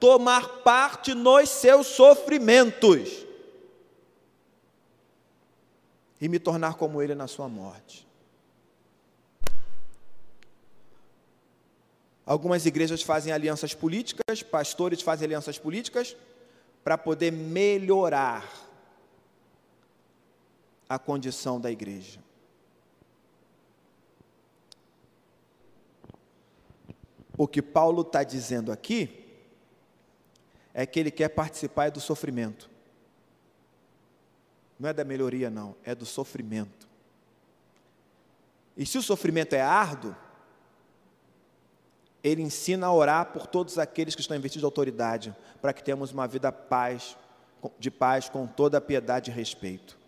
tomar parte nos seus sofrimentos e me tornar como Ele na Sua morte. Algumas igrejas fazem alianças políticas, pastores fazem alianças políticas para poder melhorar a condição da igreja. O que Paulo está dizendo aqui é que ele quer participar do sofrimento. Não é da melhoria, não, é do sofrimento. E se o sofrimento é árduo, ele ensina a orar por todos aqueles que estão investidos de autoridade, para que tenhamos uma vida paz, de paz com toda a piedade e respeito.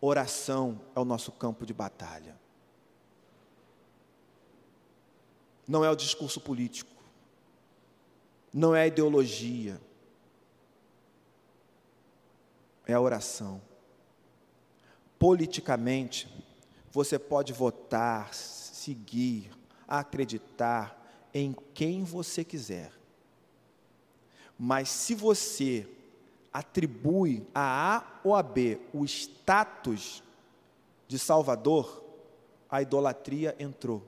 Oração é o nosso campo de batalha. Não é o discurso político, não é a ideologia, é a oração. Politicamente, você pode votar, seguir, acreditar em quem você quiser. Mas se você atribui a A ou a B o status de Salvador, a idolatria entrou.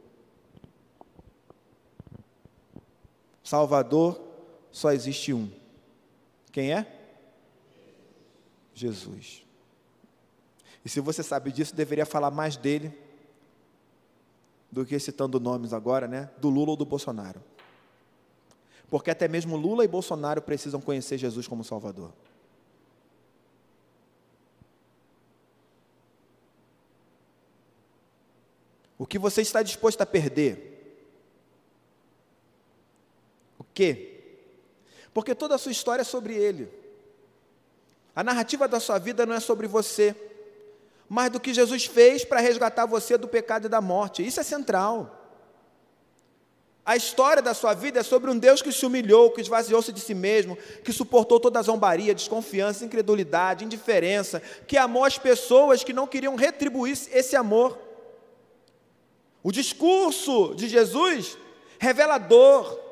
Salvador só existe um. Quem é? Jesus. E se você sabe disso, deveria falar mais dele do que citando nomes agora, né? Do Lula ou do Bolsonaro. Porque até mesmo Lula e Bolsonaro precisam conhecer Jesus como Salvador. O que você está disposto a perder? O quê? Porque toda a sua história é sobre Ele. A narrativa da sua vida não é sobre você mas do que Jesus fez para resgatar você do pecado e da morte. Isso é central. A história da sua vida é sobre um Deus que se humilhou, que esvaziou-se de si mesmo, que suportou toda a zombaria, desconfiança, incredulidade, indiferença, que amou as pessoas que não queriam retribuir esse amor. O discurso de Jesus revela dor,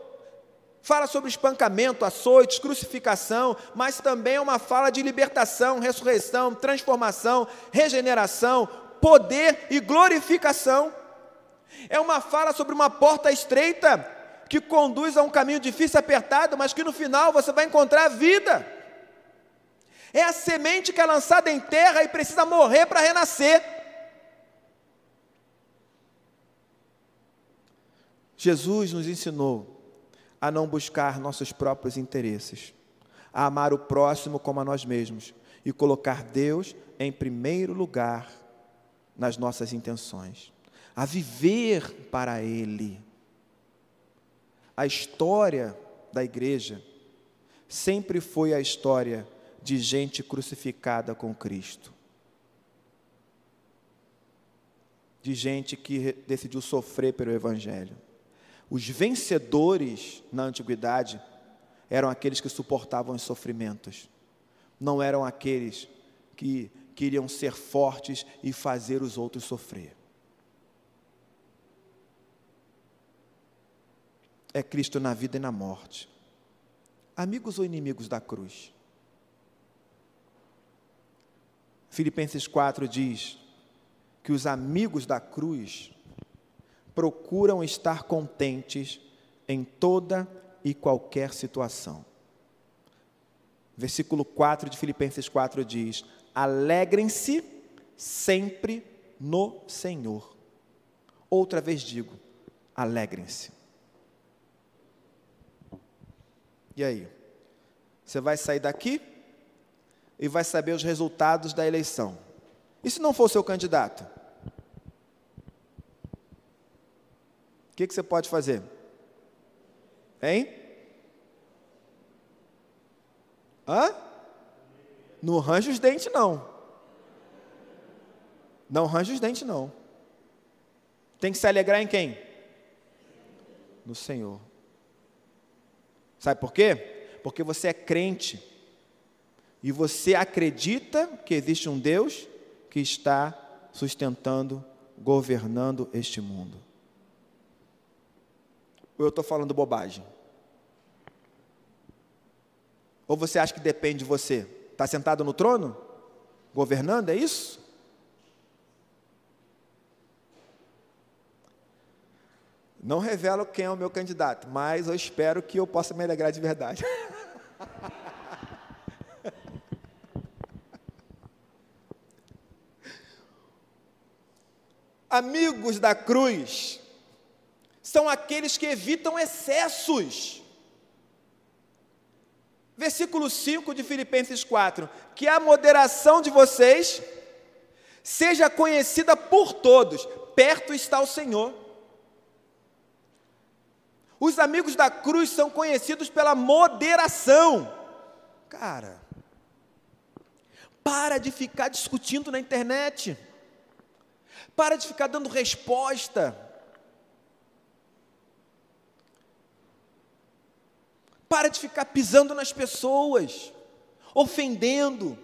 fala sobre espancamento, açoites, crucificação, mas também é uma fala de libertação, ressurreição, transformação, regeneração, poder e glorificação. É uma fala sobre uma porta estreita que conduz a um caminho difícil, apertado, mas que no final você vai encontrar vida. É a semente que é lançada em terra e precisa morrer para renascer. Jesus nos ensinou a não buscar nossos próprios interesses, a amar o próximo como a nós mesmos e colocar Deus em primeiro lugar nas nossas intenções, a viver para Ele. A história da igreja sempre foi a história de gente crucificada com Cristo. De gente que decidiu sofrer pelo Evangelho. Os vencedores na antiguidade eram aqueles que suportavam os sofrimentos, não eram aqueles que queriam ser fortes e fazer os outros sofrer. É Cristo na vida e na morte. Amigos ou inimigos da cruz? Filipenses 4 diz que os amigos da cruz procuram estar contentes em toda e qualquer situação. Versículo 4 de Filipenses 4 diz: Alegrem-se sempre no Senhor. Outra vez digo: alegrem-se. E aí? Você vai sair daqui e vai saber os resultados da eleição. E se não for seu candidato? O que, que você pode fazer? Hein? Hã? Não range os dentes, não. Não range os dentes, não. Tem que se alegrar em quem? No Senhor. Sabe por quê? Porque você é crente. E você acredita que existe um Deus que está sustentando, governando este mundo. Ou eu estou falando bobagem? Ou você acha que depende de você? Está sentado no trono? Governando, é isso? Não revelo quem é o meu candidato, mas eu espero que eu possa me alegrar de verdade. Amigos da cruz, são aqueles que evitam excessos. Versículo 5 de Filipenses 4: Que a moderação de vocês seja conhecida por todos, perto está o Senhor. Os amigos da cruz são conhecidos pela moderação. Cara, para de ficar discutindo na internet, para de ficar dando resposta. Para de ficar pisando nas pessoas, ofendendo,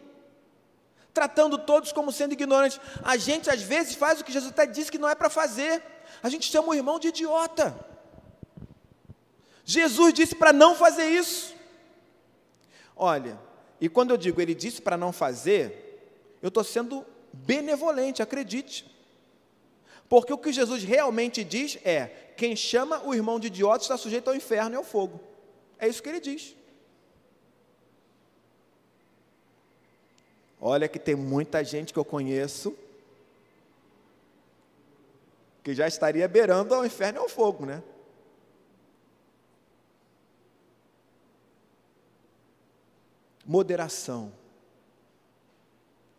tratando todos como sendo ignorantes. A gente às vezes faz o que Jesus até disse que não é para fazer. A gente chama o irmão de idiota. Jesus disse para não fazer isso. Olha, e quando eu digo ele disse para não fazer, eu estou sendo benevolente, acredite. Porque o que Jesus realmente diz é: quem chama o irmão de idiota está sujeito ao inferno e ao fogo. É isso que ele diz. Olha que tem muita gente que eu conheço que já estaria beirando ao inferno e ao fogo, né? Moderação.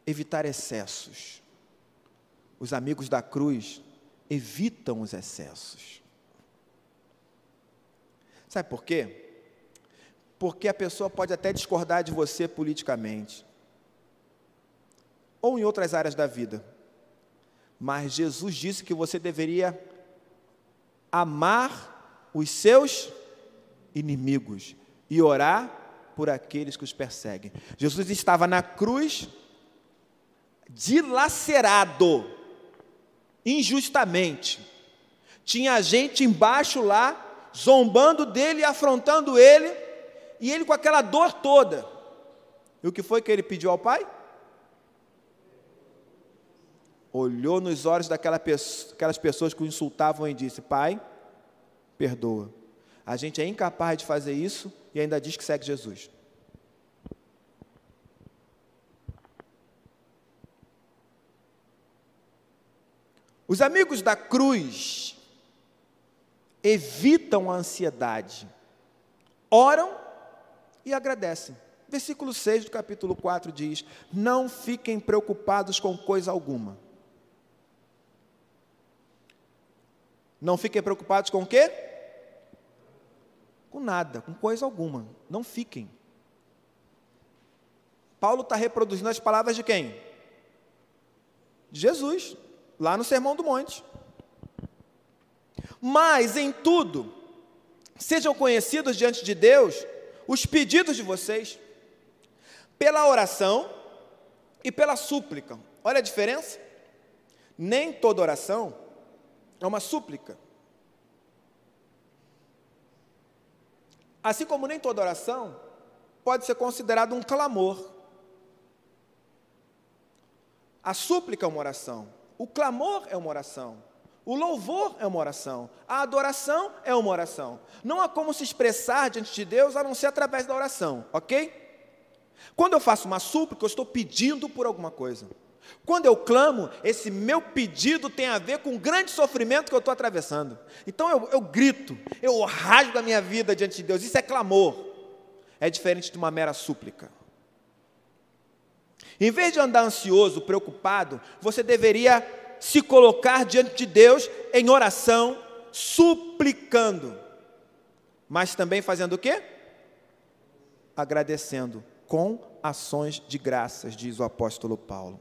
Evitar excessos. Os amigos da cruz evitam os excessos. Sabe por quê? Porque a pessoa pode até discordar de você politicamente, ou em outras áreas da vida, mas Jesus disse que você deveria amar os seus inimigos e orar por aqueles que os perseguem. Jesus estava na cruz dilacerado injustamente. Tinha gente embaixo lá zombando dele, afrontando ele, e ele com aquela dor toda. E o que foi que ele pediu ao Pai? olhou nos olhos daquelas pessoas que o insultavam e disse: Pai, perdoa. A gente é incapaz de fazer isso e ainda diz que segue Jesus. Os amigos da cruz evitam a ansiedade, oram e agradecem. Versículo 6 do capítulo 4 diz: Não fiquem preocupados com coisa alguma Não fiquem preocupados com o quê? Com nada, com coisa alguma. Não fiquem. Paulo está reproduzindo as palavras de quem? De Jesus, lá no Sermão do Monte. Mas em tudo, sejam conhecidos diante de Deus os pedidos de vocês, pela oração e pela súplica. Olha a diferença? Nem toda oração é uma súplica. Assim como nem toda oração pode ser considerada um clamor. A súplica é uma oração, o clamor é uma oração, o louvor é uma oração, a adoração é uma oração. Não há como se expressar diante de Deus a não ser através da oração, ok? Quando eu faço uma súplica, eu estou pedindo por alguma coisa. Quando eu clamo, esse meu pedido tem a ver com o grande sofrimento que eu estou atravessando. Então eu, eu grito, eu rasgo a minha vida diante de Deus. Isso é clamor. É diferente de uma mera súplica. Em vez de andar ansioso, preocupado, você deveria se colocar diante de Deus em oração, suplicando. Mas também fazendo o quê? Agradecendo com ações de graças, diz o apóstolo Paulo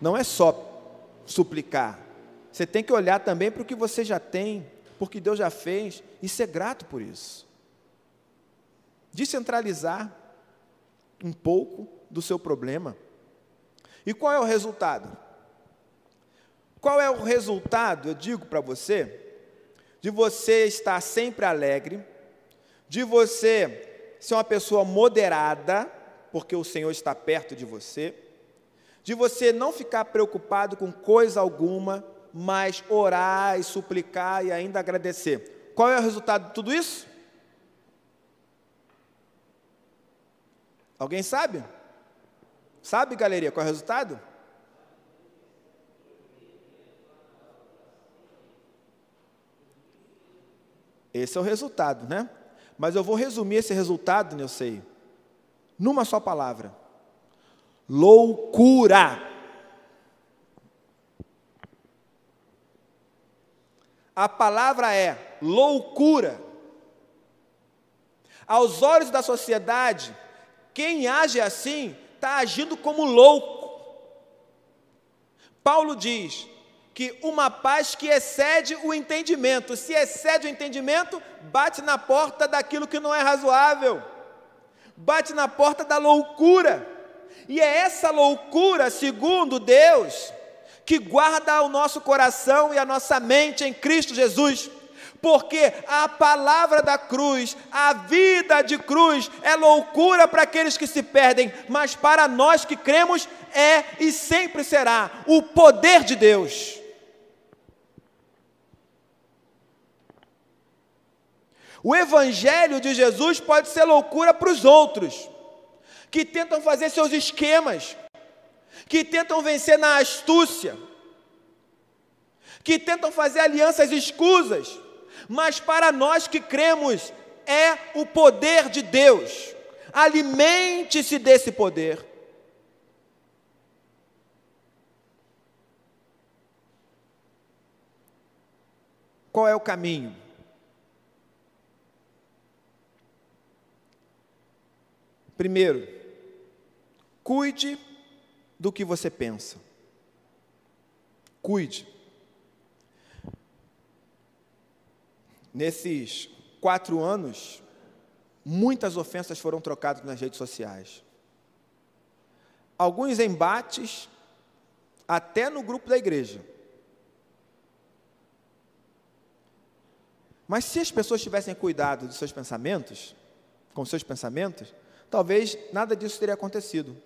não é só suplicar. Você tem que olhar também para o que você já tem, porque Deus já fez, e ser grato por isso. Descentralizar um pouco do seu problema. E qual é o resultado? Qual é o resultado, eu digo para você, de você estar sempre alegre, de você ser uma pessoa moderada, porque o Senhor está perto de você, de você não ficar preocupado com coisa alguma, mas orar e suplicar e ainda agradecer. Qual é o resultado de tudo isso? Alguém sabe? Sabe, galeria, qual é o resultado? Esse é o resultado, né? Mas eu vou resumir esse resultado, eu sei, numa só palavra: loucura. A palavra é loucura. Aos olhos da sociedade, quem age assim está agindo como louco. Paulo diz que uma paz que excede o entendimento, se excede o entendimento, bate na porta daquilo que não é razoável, bate na porta da loucura. E é essa loucura, segundo Deus, que guarda o nosso coração e a nossa mente em Cristo Jesus. porque a palavra da cruz, a vida de cruz, é loucura para aqueles que se perdem, mas para nós que cremos, é e sempre será o poder de Deus. O Evangelho de Jesus pode ser loucura para os outros, que tentam fazer seus esquemas, que tentam vencer na astúcia, que tentam fazer alianças escusas, mas para nós que cremos, é o poder de Deus. Alimente-se desse poder. Qual é o caminho? Primeiro, cuide do que você pensa. Cuide. Nesses quatro anos, muitas ofensas foram trocadas nas redes sociais. Alguns embates, até no grupo da igreja. Mas se as pessoas tivessem cuidado dos seus pensamentos, com seus pensamentos, talvez nada disso teria acontecido.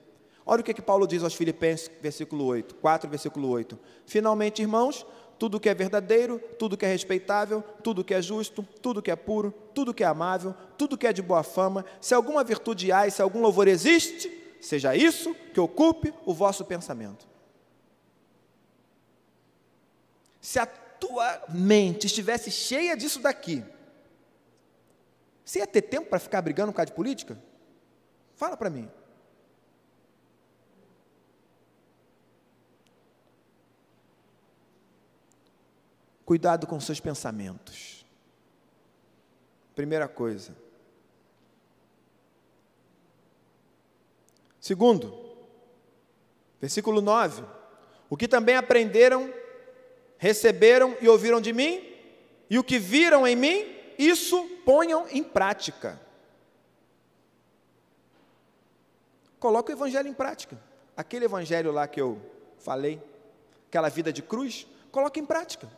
Olha o que, que Paulo diz aos Filipenses, versículo 8, 4, versículo 8. Finalmente, irmãos, tudo que é verdadeiro, tudo que é respeitável, tudo que é justo, tudo que é puro, tudo que é amável, tudo que é de boa fama, se alguma virtude há e se algum louvor existe, seja isso que ocupe o vosso pensamento. Se a tua mente estivesse cheia disso daqui, você ia ter tempo para ficar brigando por causa de política? Fala para mim. Cuidado com seus pensamentos. Primeira coisa. Segundo, versículo 9: O que também aprenderam, receberam e ouviram de mim, e o que viram em mim, isso ponham em prática. Coloca o evangelho em prática. Aquele evangelho lá que eu falei, aquela vida de cruz, coloca em prática.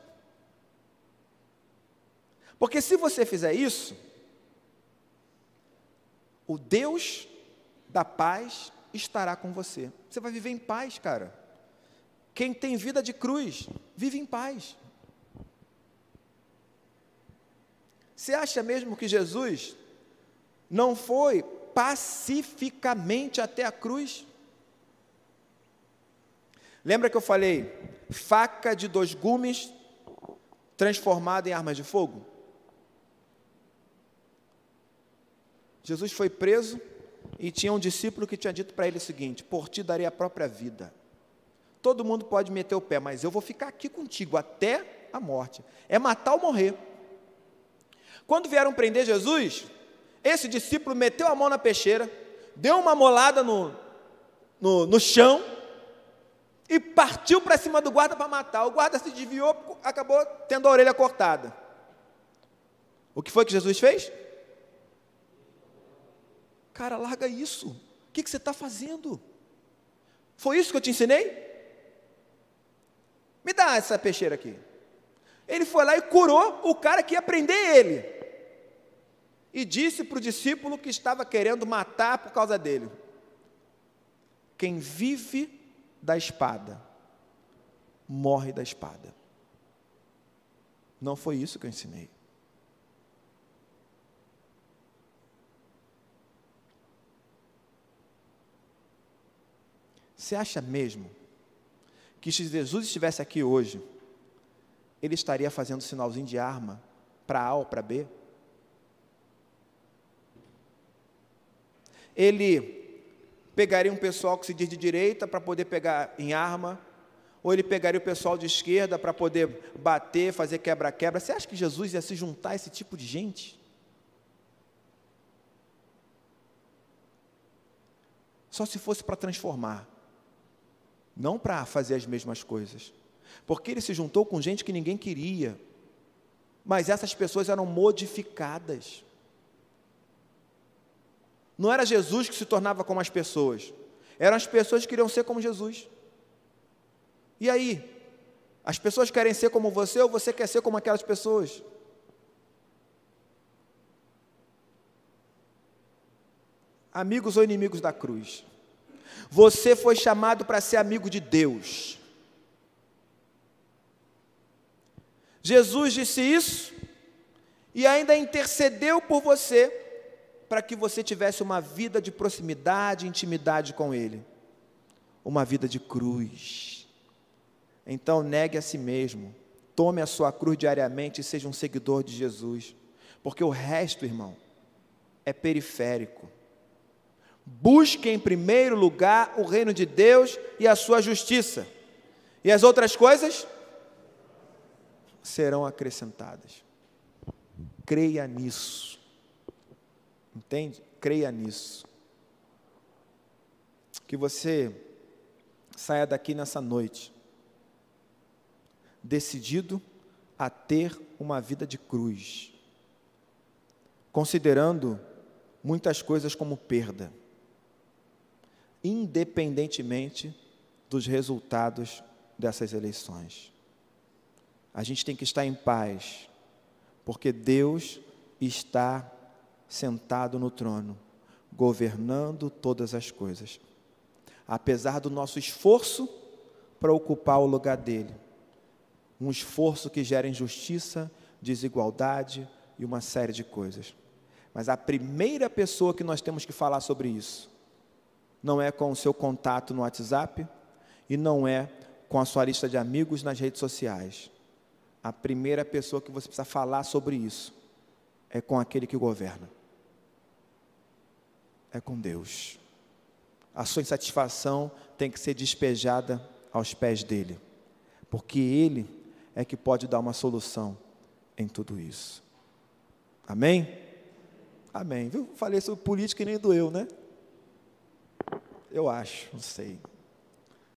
Porque se você fizer isso, o Deus da paz estará com você. Você vai viver em paz, cara. Quem tem vida de cruz, vive em paz. Você acha mesmo que Jesus não foi pacificamente até a cruz. Lembra que eu falei, faca de dois gumes transformada em arma de fogo? Jesus foi preso e tinha um discípulo que tinha dito para ele o seguinte: Por ti darei a própria vida. Todo mundo pode meter o pé, mas eu vou ficar aqui contigo até a morte. É matar ou morrer. Quando vieram prender Jesus, esse discípulo meteu a mão na peixeira, deu uma molada no, no, no chão e partiu para cima do guarda para matar. O guarda se desviou, acabou tendo a orelha cortada. O que foi que Jesus fez? Cara, larga isso. O que, que você está fazendo? Foi isso que eu te ensinei? Me dá essa peixeira aqui. Ele foi lá e curou o cara que ia prender ele e disse para o discípulo que estava querendo matar por causa dele: Quem vive da espada, morre da espada. Não foi isso que eu ensinei. Você acha mesmo que se Jesus estivesse aqui hoje, ele estaria fazendo sinalzinho de arma para A ou para B? Ele pegaria um pessoal que se diz de direita para poder pegar em arma, ou ele pegaria o pessoal de esquerda para poder bater, fazer quebra-quebra. Você acha que Jesus ia se juntar a esse tipo de gente? Só se fosse para transformar, não para fazer as mesmas coisas. Porque ele se juntou com gente que ninguém queria, mas essas pessoas eram modificadas. Não era Jesus que se tornava como as pessoas, eram as pessoas que queriam ser como Jesus. E aí? As pessoas querem ser como você ou você quer ser como aquelas pessoas? Amigos ou inimigos da cruz? Você foi chamado para ser amigo de Deus. Jesus disse isso e ainda intercedeu por você para que você tivesse uma vida de proximidade, intimidade com Ele, uma vida de cruz. Então, negue a si mesmo, tome a sua cruz diariamente e seja um seguidor de Jesus, porque o resto, irmão, é periférico. Busque em primeiro lugar o reino de Deus e a sua justiça, e as outras coisas serão acrescentadas. Creia nisso. Entende? Creia nisso. Que você saia daqui nessa noite decidido a ter uma vida de cruz, considerando muitas coisas como perda, independentemente dos resultados dessas eleições. A gente tem que estar em paz, porque Deus está sentado no trono, governando todas as coisas. Apesar do nosso esforço para ocupar o lugar dele, um esforço que gera injustiça, desigualdade e uma série de coisas. Mas a primeira pessoa que nós temos que falar sobre isso não é com o seu contato no WhatsApp e não é com a sua lista de amigos nas redes sociais. A primeira pessoa que você precisa falar sobre isso é com aquele que governa. É com Deus. A sua insatisfação tem que ser despejada aos pés dele, porque ele é que pode dar uma solução em tudo isso. Amém? Amém. Viu? Falei sobre política e nem doeu, né? Eu acho, não sei.